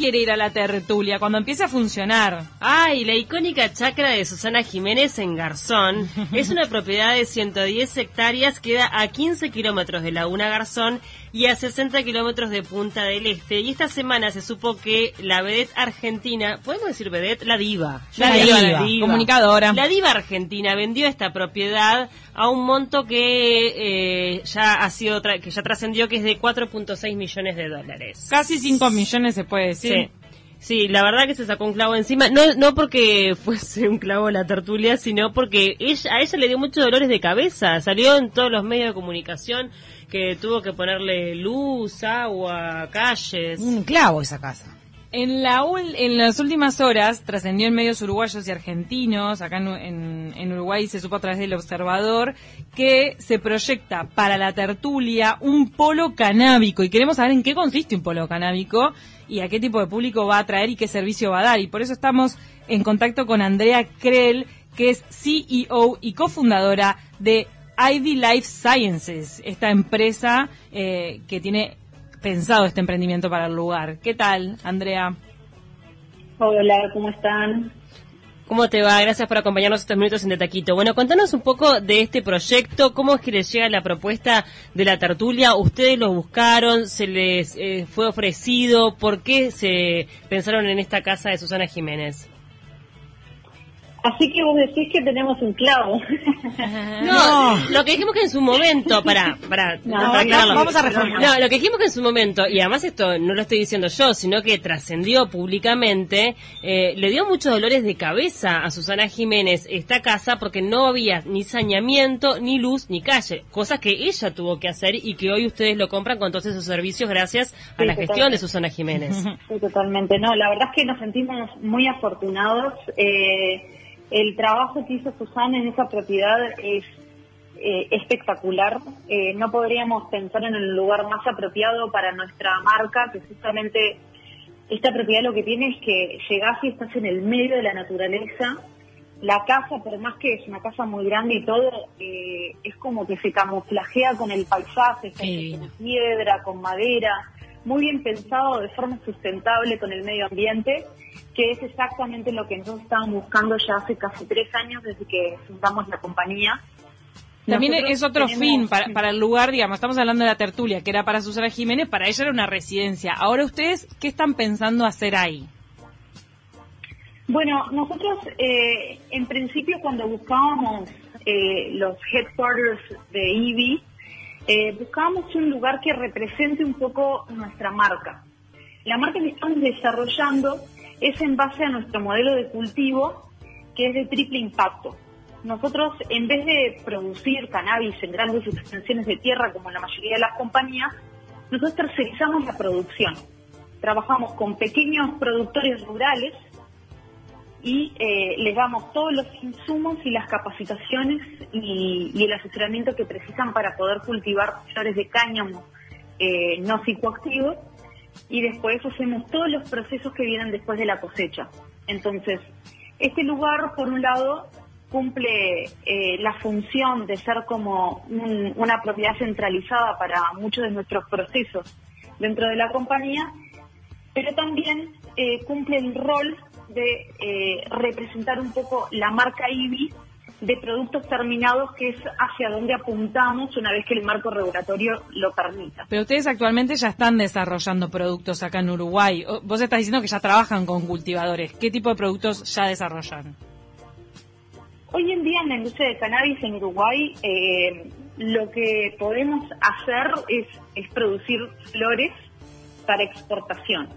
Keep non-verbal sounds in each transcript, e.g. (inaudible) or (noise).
quiere ir a la tertulia? Cuando empiece a funcionar. Ay, la icónica chacra de Susana Jiménez en Garzón (laughs) es una propiedad de 110 hectáreas, queda a 15 kilómetros de Laguna Garzón y a 60 kilómetros de Punta del Este. Y esta semana se supo que la vedette argentina, ¿podemos decir vedette? La diva. La, diva, comunicadora. La diva argentina vendió esta propiedad a un monto que eh, ya ha sido, que ya trascendió que es de 4.6 millones de dólares. Casi 5 millones se puede decir. Sí. la verdad que se sacó un clavo encima, no, no porque fuese un clavo la tertulia, sino porque ella, a ella le dio muchos dolores de cabeza, salió en todos los medios de comunicación que tuvo que ponerle luz, agua, calles. Un clavo esa casa. En, la, en las últimas horas trascendió en medios uruguayos y argentinos, acá en, Uruguay se supo a través del observador, que se proyecta para la tertulia un polo canábico y queremos saber en qué consiste un polo canábico y a qué tipo de público va a traer y qué servicio va a dar. Y por eso estamos en contacto con Andrea Krell, que es CEO y cofundadora de Ivy Life Sciences, esta empresa eh, que tiene pensado este emprendimiento para el lugar. ¿Qué tal, Andrea? Hola, ¿cómo están? ¿Cómo te va? Gracias por acompañarnos estos minutos en Taquito. Bueno, contanos un poco de este proyecto, cómo es que les llega la propuesta de la tertulia, ustedes lo buscaron, se les eh, fue ofrecido, ¿por qué se pensaron en esta casa de Susana Jiménez? Así que vos decís que tenemos un clavo. (laughs) No, lo que dijimos que en su momento, para, para, vamos a reformular. No, lo que dijimos que en su momento, y además esto no lo estoy diciendo yo, sino que trascendió públicamente, eh, le dio muchos dolores de cabeza a Susana Jiménez esta casa porque no había ni saneamiento, ni luz, ni calle, cosas que ella tuvo que hacer y que hoy ustedes lo compran con todos esos servicios gracias a la gestión de Susana Jiménez. Sí, totalmente. No, la verdad es que nos sentimos muy afortunados. Eh, el trabajo que hizo Susana en esa propiedad es eh, espectacular. Eh, no podríamos pensar en el lugar más apropiado para nuestra marca, que justamente esta propiedad lo que tiene es que llegás y estás en el medio de la naturaleza. La casa, por más que es una casa muy grande y todo, eh, es como que se camuflajea con el paisaje, con piedra, con madera muy bien pensado de forma sustentable con el medio ambiente, que es exactamente lo que nosotros estábamos buscando ya hace casi tres años desde que fundamos la compañía. También es otro fin para, para, el lugar, digamos, estamos hablando de la tertulia, que era para Susana Jiménez, para ella era una residencia. Ahora ustedes, ¿qué están pensando hacer ahí? Bueno, nosotros eh, en principio cuando buscábamos eh, los headquarters de IBI, eh, buscábamos un lugar que represente un poco nuestra marca. La marca que estamos desarrollando es en base a nuestro modelo de cultivo, que es de triple impacto. Nosotros, en vez de producir cannabis en grandes extensiones de tierra, como la mayoría de las compañías, nosotros tercerizamos la producción. Trabajamos con pequeños productores rurales y eh, les damos todos los insumos y las capacitaciones y, el asesoramiento que precisan para poder cultivar flores de cáñamo eh, no psicoactivos y después hacemos todos los procesos que vienen después de la cosecha. Entonces, este lugar, por un lado, cumple eh, la función de ser como una propiedad centralizada para muchos de nuestros procesos dentro de la compañía, pero también eh, cumple el rol de eh, representar un poco la marca IBI de productos terminados, que es hacia donde apuntamos una vez que el marco regulatorio lo permita. Pero ustedes actualmente ya están desarrollando productos acá en Uruguay. Vos estás diciendo que ya trabajan con cultivadores. ¿Qué tipo de productos ya desarrollan? Hoy en día en la industria de cannabis en Uruguay eh, lo que podemos hacer es, es producir flores para exportación.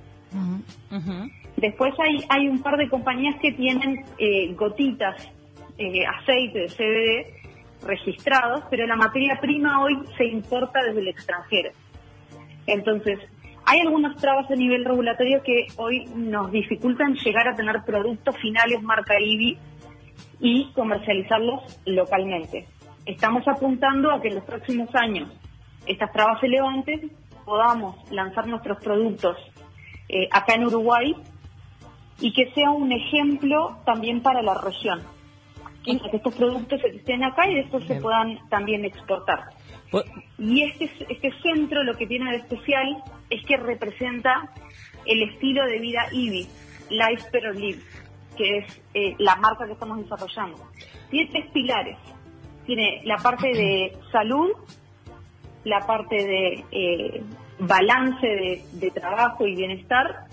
Después hay, hay un par de compañías que tienen eh, gotitas, eh, aceite de CBD registrados, pero la materia prima hoy se importa desde el extranjero. Entonces, hay algunas trabas a nivel regulatorio que hoy nos dificultan llegar a tener productos finales marca IBI y comercializarlos localmente. Estamos apuntando a que en los próximos años estas trabas se levanten, podamos lanzar nuestros productos eh, acá en Uruguay y que sea un ejemplo también para la región. Que estos productos estén acá y después se puedan también exportar. Y este, este centro lo que tiene de especial es que representa el estilo de vida IBI, Life Better Live, que es eh, la marca que estamos desarrollando. Tiene tres pilares. Tiene la parte de salud, la parte de eh, balance de, de trabajo y bienestar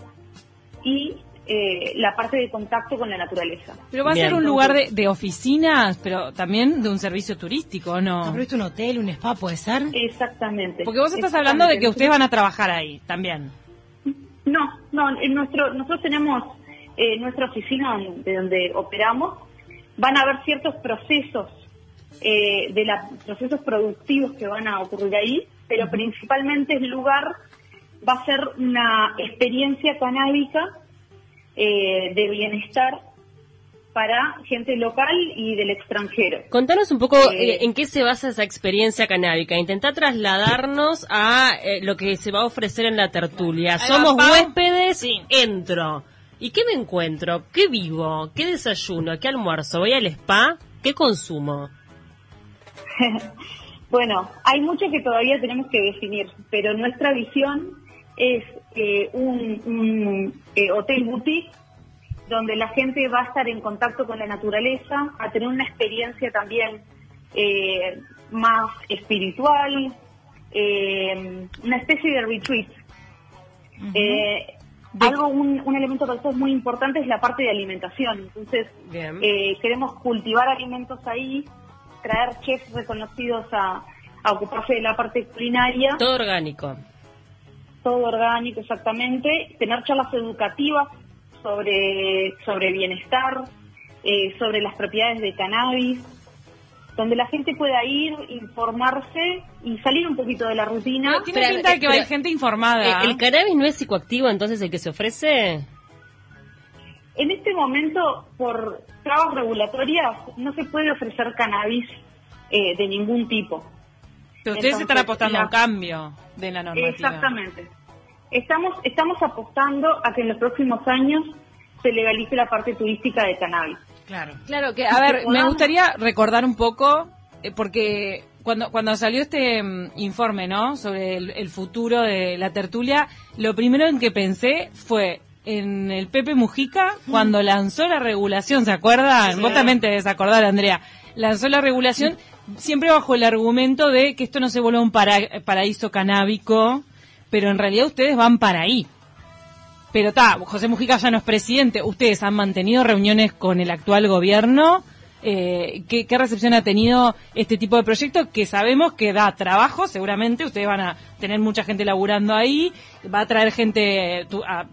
y eh, la parte de contacto con la naturaleza. Pero va a Bien. ser un lugar de, de oficinas, pero también de un servicio turístico, ¿o ¿no? ¿Abriste un hotel, un spa, puede ser? Exactamente. Porque vos estás hablando de que ustedes van a trabajar ahí también. No, no, en nuestro, nosotros tenemos eh, nuestra oficina donde- de donde operamos. Van a haber ciertos procesos, eh, de la, procesos productivos que van a ocurrir ahí, pero principalmente el lugar va a ser una experiencia canábica eh, de bienestar para gente local y del extranjero. Contanos un poco Eh, eh, en qué se basa esa experiencia canábica. Intentá trasladarnos a eh, lo que se va a ofrecer en la tertulia. Somos va, huéspedes, Sí. entro. ¿Y qué me encuentro? ¿Qué vivo? ¿Qué desayuno? ¿Qué almuerzo? ¿Voy al spa? ¿Qué consumo? (laughs) Bueno, hay mucho que todavía tenemos que definir, pero nuestra visión es eh, un, un, eh, hotel boutique donde la gente va a estar en contacto con la naturaleza, a tener una experiencia también eh, más espiritual, eh, una especie de retreat. Eh, De- algo, un, un elemento para nosotros muy importante es la parte de alimentación. Entonces, queremos cultivar alimentos ahí, traer chefs reconocidos a, a ocuparse de la parte culinaria, Todo orgánico. Todo orgánico exactamente, tener charlas educativas sobre, sobre bienestar, eh, sobre las propiedades de cannabis, donde la gente pueda ir, informarse y salir un poquito de la rutina. Pero tiene Pero, pinta de que pero- hay gente informada. Eh, ¿El cannabis no es psicoactivo entonces el que se ofrece? En este momento, por trabas regulatorias, no se puede ofrecer cannabis eh, de ningún tipo. Pero ustedes Entonces, están apostando a un cambio de la normativa. Exactamente. Estamos, estamos apostando a que en los próximos años se legalice la parte turística de cannabis. Claro. Claro que, a ver, me podamos- gustaría recordar un poco, eh, porque cuando, cuando salió este mm, informe, ¿no? Sobre el, el futuro de la tertulia, lo primero en que pensé fue en el Pepe Mujica cuando lanzó la regulación, ¿se acuerdan? Vos también te debes acordar, Andrea. Lanzó la regulación siempre bajo el argumento de que esto no se vuelva un para- paraíso canábico, pero en realidad ustedes van para ahí. Pero está, José Mujica ya no es presidente. ¿Ustedes han mantenido reuniones con el actual gobierno? Eh, ¿qué, recepción ha tenido este tipo de proyecto que sabemos que da trabajo? Seguramente ustedes van a tener mucha gente laburando ahí, va a traer gente tu- a,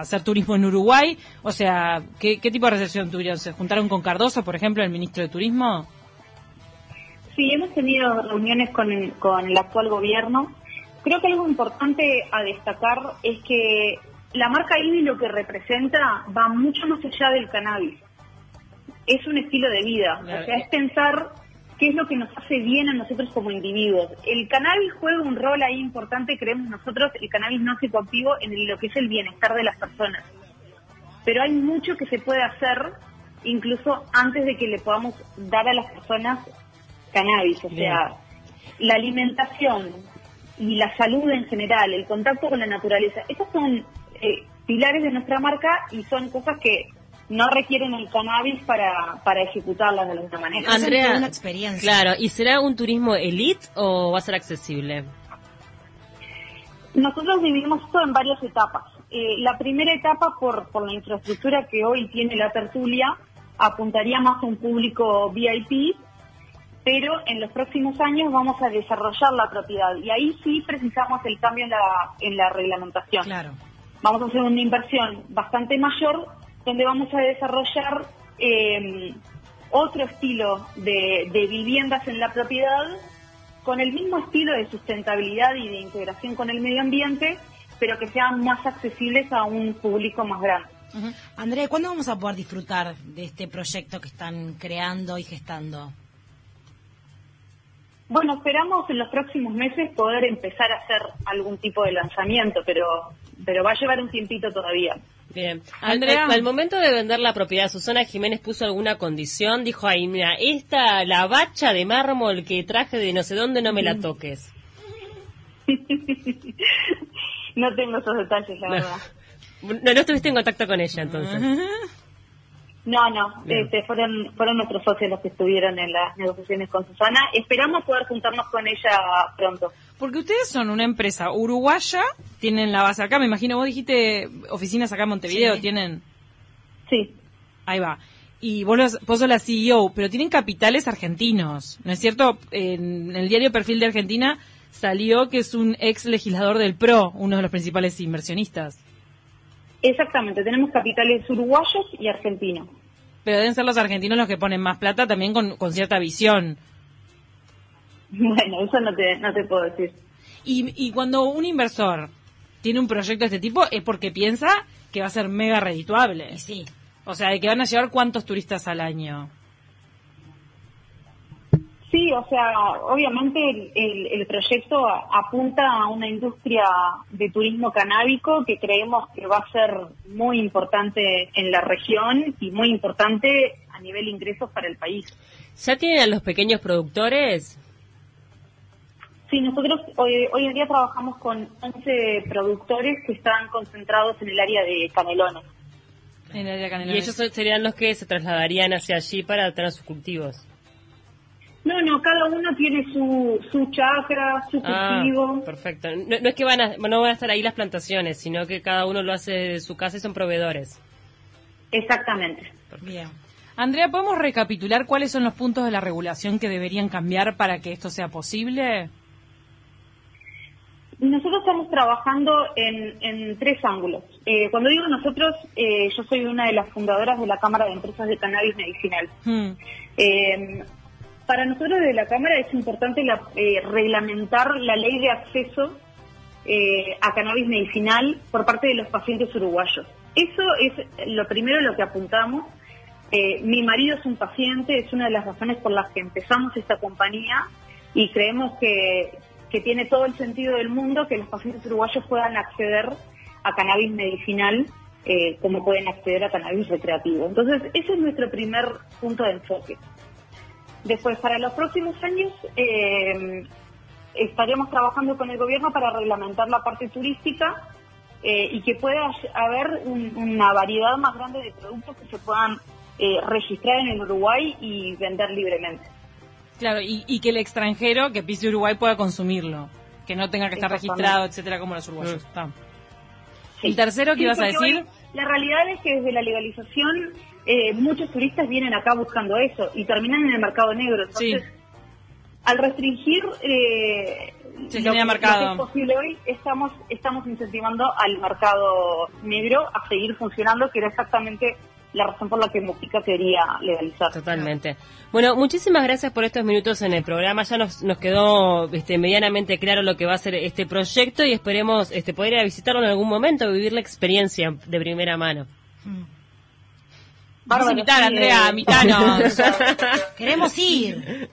hacer turismo en Uruguay. O sea, ¿qué, qué tipo de recepción tuvieron? ¿Se juntaron con Cardoso, por ejemplo, el ministro de Turismo? Sí, hemos tenido reuniones con con el actual gobierno. Creo que algo importante a destacar es que la marca IBI lo que representa va mucho más allá del cannabis. Es un estilo de vida, o sea, es pensar qué es lo que nos hace bien a nosotros como individuos. El cannabis juega un rol ahí importante, creemos nosotros, el cannabis no psicoactivo en lo que es el bienestar de las personas. Pero hay mucho que se puede hacer incluso antes de que le podamos dar a las personas cannabis, o Bien. sea, la alimentación y la salud en general, el contacto con la naturaleza, estos son eh, pilares de nuestra marca y son cosas que no requieren el cannabis para, para ejecutarlas de alguna manera. Andrea, una experiencia. Claro, ¿y será un turismo elite o va a ser accesible? Nosotros dividimos esto en varias etapas. Eh, la primera etapa, por, por la infraestructura que hoy tiene la tertulia, apuntaría más a un público VIP, pero en los próximos años vamos a desarrollar la propiedad y ahí sí precisamos el cambio en la, en la reglamentación. Claro. Vamos a hacer una inversión bastante mayor donde vamos a desarrollar eh, otro estilo de, de viviendas en la propiedad con el mismo estilo de sustentabilidad y de integración con el medio ambiente, pero que sean más accesibles a un público más grande. Ujú. Andrea, ¿cuándo vamos a poder disfrutar de este proyecto que están creando y gestando? Bueno, esperamos en los próximos meses poder empezar a hacer algún tipo de lanzamiento, pero, pero va a llevar un tiempito todavía. Bien. Al, Andrea. al- al momento de vender la propiedad, Susana Jiménez puso alguna condición, dijo ahí, mira, esta, la bacha de mármol que traje de no sé dónde, no me la toques. (laughs) No tengo esos detalles, la No. verdad. (laughs) No, no estuviste en contacto con ella entonces. No, no, este, fueron, fueron nuestros socios los que estuvieron en las negociaciones con Susana. Esperamos poder juntarnos con ella pronto. Porque ustedes son una empresa uruguaya, tienen la base acá, me imagino, vos dijiste oficinas acá en Montevideo, Sí. tienen... Sí, Ahí va. Y vos, los- vos sos la CEO, pero tienen capitales argentinos, ¿no es cierto? En el diario Perfil de Argentina salió que es un ex legislador del PRO, uno de los principales inversionistas. Exactamente. Tenemos capitales uruguayos y argentinos. Pero deben ser los argentinos los que ponen más plata también con, con cierta visión. Bueno, eso no te, no te puedo decir. Y, y cuando un inversor tiene un proyecto de este tipo es porque piensa que va a ser mega redituable. Sí. O sea, de que van a llevar cuántos turistas al año. Sí, o sea, obviamente el, el- el proyecto apunta a una industria de turismo canábico que creemos que va a ser muy importante en la región y muy importante a nivel ingresos para el país. ¿Ya tienen a los pequeños productores? Sí, nosotros hoy, hoy en día trabajamos con 11 productores que están concentrados en el área de Canelones. En el área Y Canelones. ellos son- serían los que se trasladarían hacia allí para tener sus cultivos. No, no, cada uno tiene su, su chacra, su Ah, cultivo. perfecto. No, no es que van a, no van a estar ahí las plantaciones, sino que cada uno lo hace de su casa y son proveedores. Exactamente. Bien. Andrea, ¿podemos recapitular cuáles son los puntos de la regulación que deberían cambiar para que esto sea posible? Nosotros estamos trabajando en, en tres ángulos. Eh, cuando digo nosotros, eh, yo soy una de las fundadoras de la Cámara de Empresas de Cannabis Medicinal. Hmm. Eh, para nosotros desde la Cámara es importante eh, reglamentar la ley de acceso eh, a cannabis medicinal por parte de los pacientes uruguayos. Eso es lo primero lo que apuntamos. Eh, mi marido es un paciente, es una de las razones por las que empezamos esta compañía y creemos que, que tiene todo el sentido del mundo que los pacientes uruguayos puedan acceder a cannabis medicinal como pueden acceder a cannabis recreativo. Entonces, ese es nuestro primer punto de enfoque. Después, para los próximos años, eh, estaremos trabajando con el gobierno para reglamentar la parte turística eh, y que pueda haber un- una variedad más grande de productos que se puedan eh, registrar en el Uruguay y vender libremente. Claro, y, y que el extranjero que pise Uruguay pueda consumirlo. Que no tenga que estar registrado, etcétera, como los uruguayos. Está. Sí. ¿El tercero qué Sí, ibas a decir? hoy la realidad es que desde la legalización eh, muchos turistas vienen acá buscando eso y terminan en el mercado negro. Entonces, Sí. al restringir eh, Se lo, mercado. lo que es posible hoy, estamos, estamos incentivando al mercado negro a seguir funcionando, que era exactamente la razón por la que Mujica quería legalizar. Totalmente. Bueno, muchísimas gracias por estos minutos en el programa. Ya nos, nos quedó este, medianamente claro lo que va a ser este proyecto y esperemos este, poder ir a visitarlo en algún momento, vivir la experiencia de primera mano. Vamos a invitar, sí, Andrea, eh, invitanos. (laughs) Queremos ir.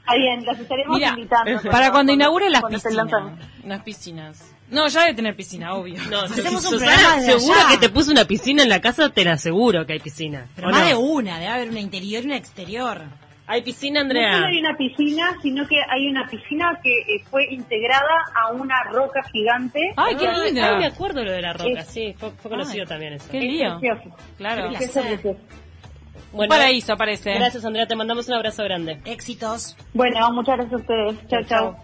Está bien, las estaremos Mira, invitando. para cuando inaugure las piscinas. lanzan. Las piscinas. No, ya debe tener piscina, obvio. No, Hacemos un Susana, programa seguro allá. que te puso una piscina en la casa, te la aseguro que hay piscina. Pero ¿O más no? de una, debe haber una interior y una exterior. ¿Hay piscina, No solo Andrea? hay una piscina, sino que hay una piscina que eh, fue integrada a una roca gigante. Ay, qué Ah, linda. ay, me acuerdo lo de la roca, Es- sí, fue, fue conocido Ay, también eso. Qué Es lío. Claro. Placer. precioso. Un Bueno, paraíso, parece. Gracias, Andrea, te mandamos un abrazo grande. Éxitos. Bueno, muchas gracias a ustedes. Chao, chao.